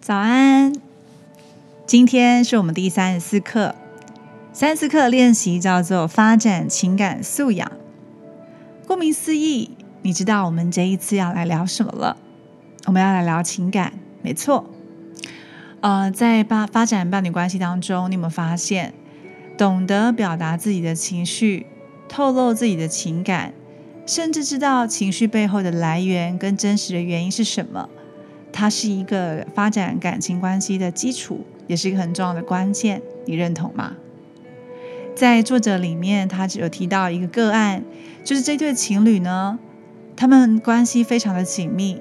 早安，今天是我们第三十四课，三十四课练习叫做发展情感素养。顾名思义，你知道我们这一次要来聊什么了？我们要来聊情感，没错。呃，在发发展伴侣关系当中，你有没有发现，懂得表达自己的情绪，透露自己的情感，甚至知道情绪背后的来源跟真实的原因是什么？它是一个发展感情关系的基础，也是一个很重要的关键。你认同吗？在作者里面，他只有提到一个个案，就是这对情侣呢，他们关系非常的紧密，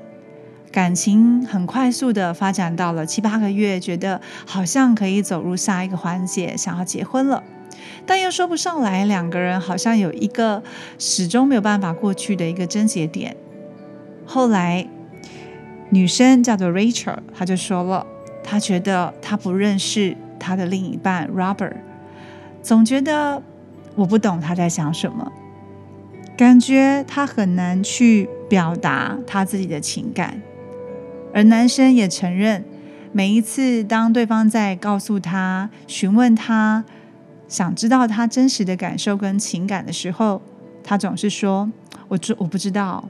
感情很快速的发展到了七八个月，觉得好像可以走入下一个环节，想要结婚了，但又说不上来，两个人好像有一个始终没有办法过去的一个症结点。后来。女生叫做 Rachel，她就说了，她觉得她不认识她的另一半 Robert，总觉得我不懂他在想什么，感觉他很难去表达他自己的情感。而男生也承认，每一次当对方在告诉他、询问他、想知道他真实的感受跟情感的时候，他总是说：“我知我不知道，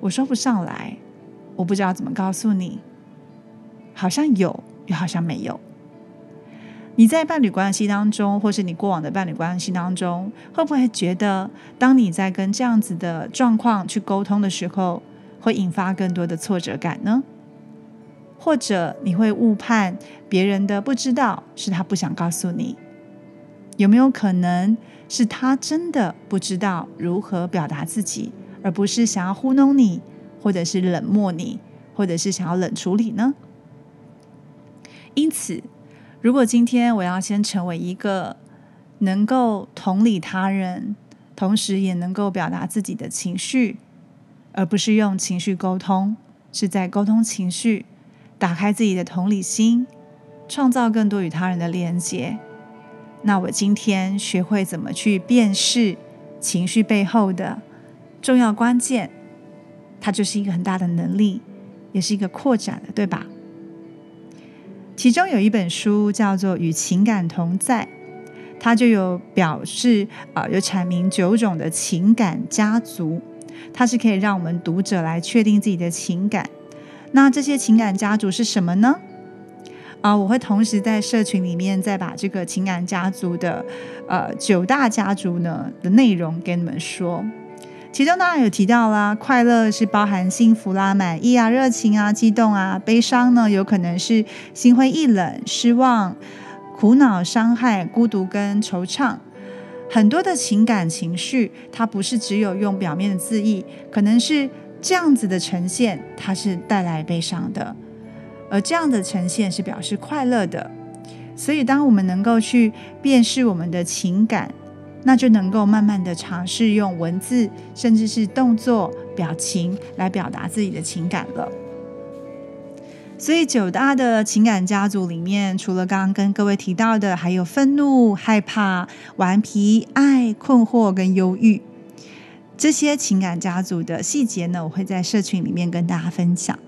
我说不上来。”我不知道怎么告诉你，好像有，又好像没有。你在伴侣关系当中，或是你过往的伴侣关系当中，会不会觉得，当你在跟这样子的状况去沟通的时候，会引发更多的挫折感呢？或者你会误判别人的不知道是他不想告诉你？有没有可能是他真的不知道如何表达自己，而不是想要糊弄你？或者是冷漠你，或者是想要冷处理呢？因此，如果今天我要先成为一个能够同理他人，同时也能够表达自己的情绪，而不是用情绪沟通，是在沟通情绪，打开自己的同理心，创造更多与他人的连接。那我今天学会怎么去辨识情绪背后的重要关键。它就是一个很大的能力，也是一个扩展的，对吧？其中有一本书叫做《与情感同在》，它就有表示啊，有阐明九种的情感家族，它是可以让我们读者来确定自己的情感。那这些情感家族是什么呢？啊，我会同时在社群里面再把这个情感家族的呃九大家族呢的内容跟你们说。其中当然有提到啦，快乐是包含幸福啦、满意啊、热情啊、激动啊；悲伤呢，有可能是心灰意冷、失望、苦恼、伤害、孤独跟惆怅。很多的情感情绪，它不是只有用表面的字义，可能是这样子的呈现，它是带来悲伤的；而这样的呈现是表示快乐的。所以，当我们能够去辨识我们的情感。那就能够慢慢的尝试用文字，甚至是动作、表情来表达自己的情感了。所以九大的情感家族里面，除了刚刚跟各位提到的，还有愤怒、害怕、顽皮、爱、困惑跟忧郁这些情感家族的细节呢，我会在社群里面跟大家分享。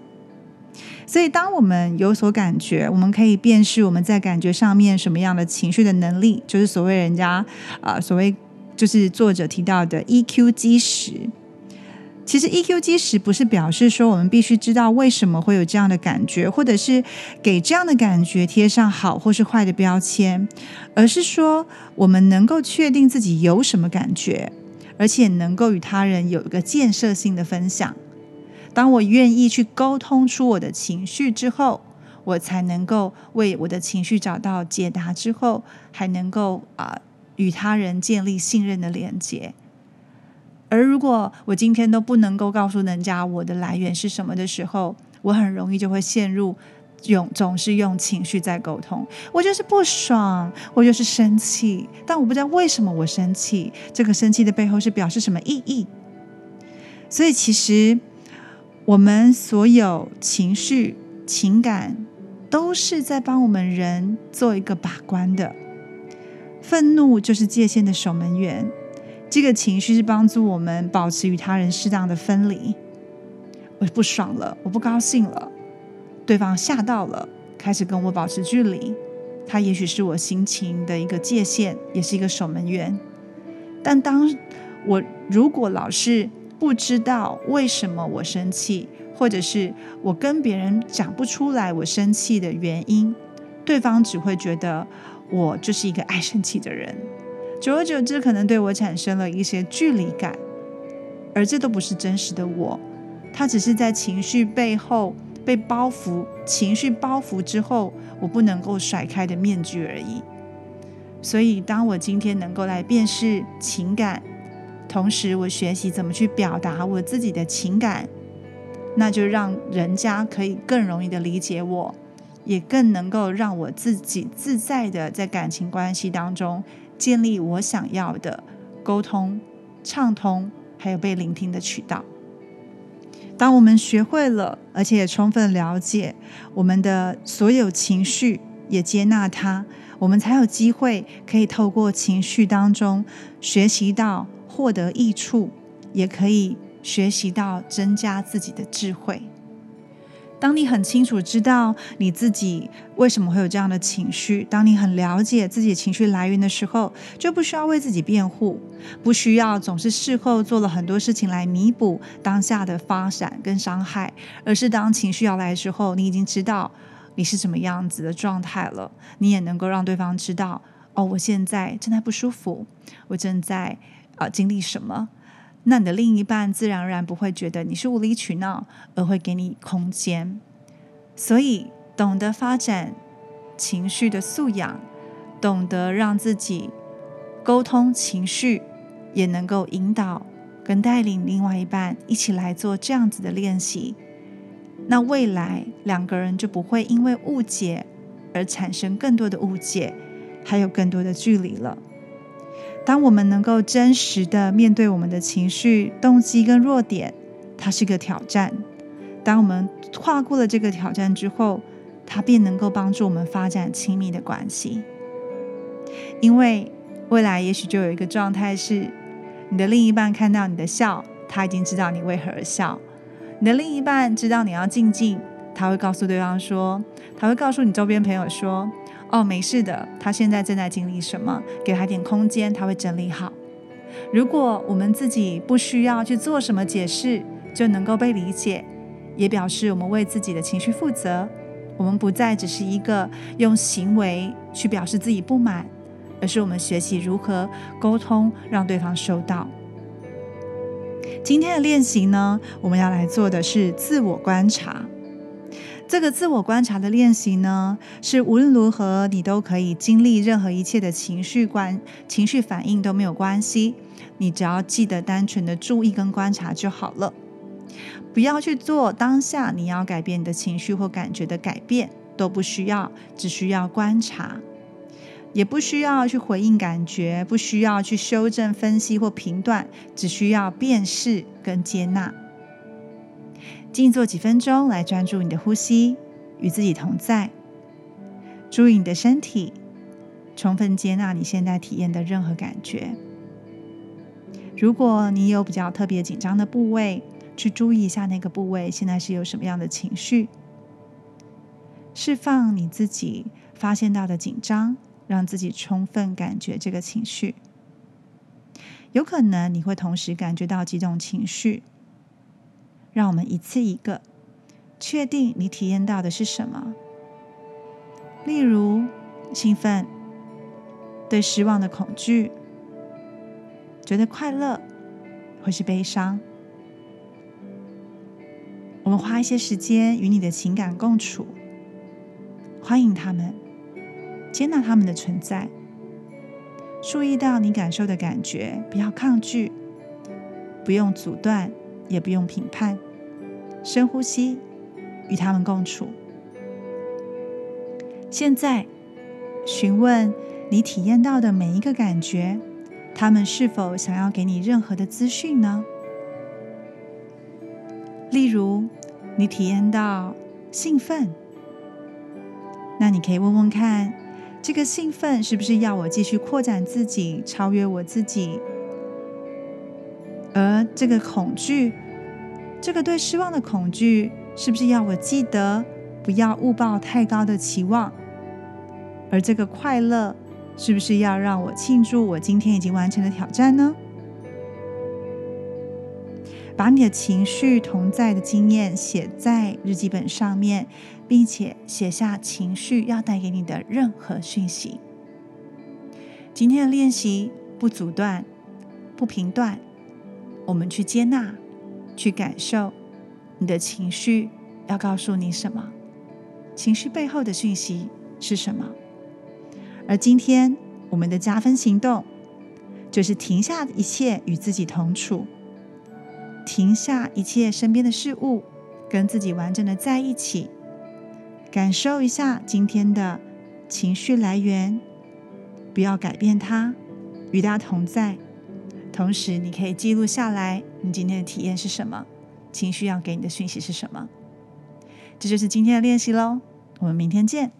所以，当我们有所感觉，我们可以辨识我们在感觉上面什么样的情绪的能力，就是所谓人家啊，所谓就是作者提到的 EQ 基石。其实 EQ 基石不是表示说我们必须知道为什么会有这样的感觉，或者是给这样的感觉贴上好或是坏的标签，而是说我们能够确定自己有什么感觉，而且能够与他人有一个建设性的分享。当我愿意去沟通出我的情绪之后，我才能够为我的情绪找到解答，之后还能够啊与他人建立信任的连接。而如果我今天都不能够告诉人家我的来源是什么的时候，我很容易就会陷入用总是用情绪在沟通。我就是不爽，我就是生气，但我不知道为什么我生气，这个生气的背后是表示什么意义？所以其实。我们所有情绪、情感，都是在帮我们人做一个把关的。愤怒就是界限的守门员，这个情绪是帮助我们保持与他人适当的分离。我不爽了，我不高兴了，对方吓到了，开始跟我保持距离。他也许是我心情的一个界限，也是一个守门员。但当我如果老是不知道为什么我生气，或者是我跟别人讲不出来我生气的原因，对方只会觉得我就是一个爱生气的人。久而久之，可能对我产生了一些距离感，而这都不是真实的我。他只是在情绪背后被包袱，情绪包袱之后。我不能够甩开的面具而已。所以，当我今天能够来辨识情感，同时我学习怎么去表达我自己的情感，那就让人家可以更容易的理解我，也更能够让我自己自在的在感情关系当中建立我想要的沟通、畅通，还有被聆听的渠道。当我们学会了，而且也充分了解我们的所有情绪，也接纳它，我们才有机会可以透过情绪当中学习到获得益处，也可以学习到增加自己的智慧。当你很清楚知道你自己为什么会有这样的情绪，当你很了解自己情绪来源的时候，就不需要为自己辩护，不需要总是事后做了很多事情来弥补当下的发展跟伤害，而是当情绪要来的时候，你已经知道你是什么样子的状态了，你也能够让对方知道，哦，我现在正在不舒服，我正在啊经历什么。那你的另一半自然而然不会觉得你是无理取闹，而会给你空间。所以，懂得发展情绪的素养，懂得让自己沟通情绪，也能够引导跟带领另外一半一起来做这样子的练习。那未来两个人就不会因为误解而产生更多的误解，还有更多的距离了。当我们能够真实的面对我们的情绪、动机跟弱点，它是个挑战。当我们跨过了这个挑战之后，它便能够帮助我们发展亲密的关系。因为未来也许就有一个状态是，你的另一半看到你的笑，他已经知道你为何而笑；你的另一半知道你要静静，他会告诉对方说，他会告诉你周边朋友说。哦，没事的。他现在正在经历什么？给他点空间，他会整理好。如果我们自己不需要去做什么解释，就能够被理解，也表示我们为自己的情绪负责。我们不再只是一个用行为去表示自己不满，而是我们学习如何沟通，让对方收到。今天的练习呢，我们要来做的是自我观察。这个自我观察的练习呢，是无论如何你都可以经历任何一切的情绪观、情绪反应都没有关系。你只要记得单纯的注意跟观察就好了，不要去做当下你要改变你的情绪或感觉的改变，都不需要，只需要观察，也不需要去回应感觉，不需要去修正、分析或评断，只需要辨识跟接纳。静坐几分钟，来专注你的呼吸，与自己同在，注意你的身体，充分接纳你现在体验的任何感觉。如果你有比较特别紧张的部位，去注意一下那个部位现在是有什么样的情绪，释放你自己发现到的紧张，让自己充分感觉这个情绪。有可能你会同时感觉到几种情绪。让我们一次一个确定你体验到的是什么。例如，兴奋、对失望的恐惧、觉得快乐或是悲伤。我们花一些时间与你的情感共处，欢迎他们，接纳他们的存在，注意到你感受的感觉，不要抗拒，不用阻断，也不用评判。深呼吸，与他们共处。现在，询问你体验到的每一个感觉，他们是否想要给你任何的资讯呢？例如，你体验到兴奋，那你可以问问看，这个兴奋是不是要我继续扩展自己，超越我自己？这个恐惧。这个对失望的恐惧，是不是要我记得不要误抱太高的期望。而这个快乐，是不是要让我庆祝我今天已经完成的挑战呢？把你的情绪同在的经验写在日记本上面，并且写下情绪要带给你的任何讯息。今天的练习不阻断，不评断，我们去接纳，去感受你的情绪要告诉你什么，情绪背后的讯息是什么。而今天我们的加分行动，就是停下一切与自己同处。停下一切身边的事物，跟自己完整的在一起，感受一下今天的情绪来源，不要改变它，与它同在。同时，你可以记录下来你今天的体验是什么，情绪要给你的讯息是什么。这就是今天的练习喽，我们明天见。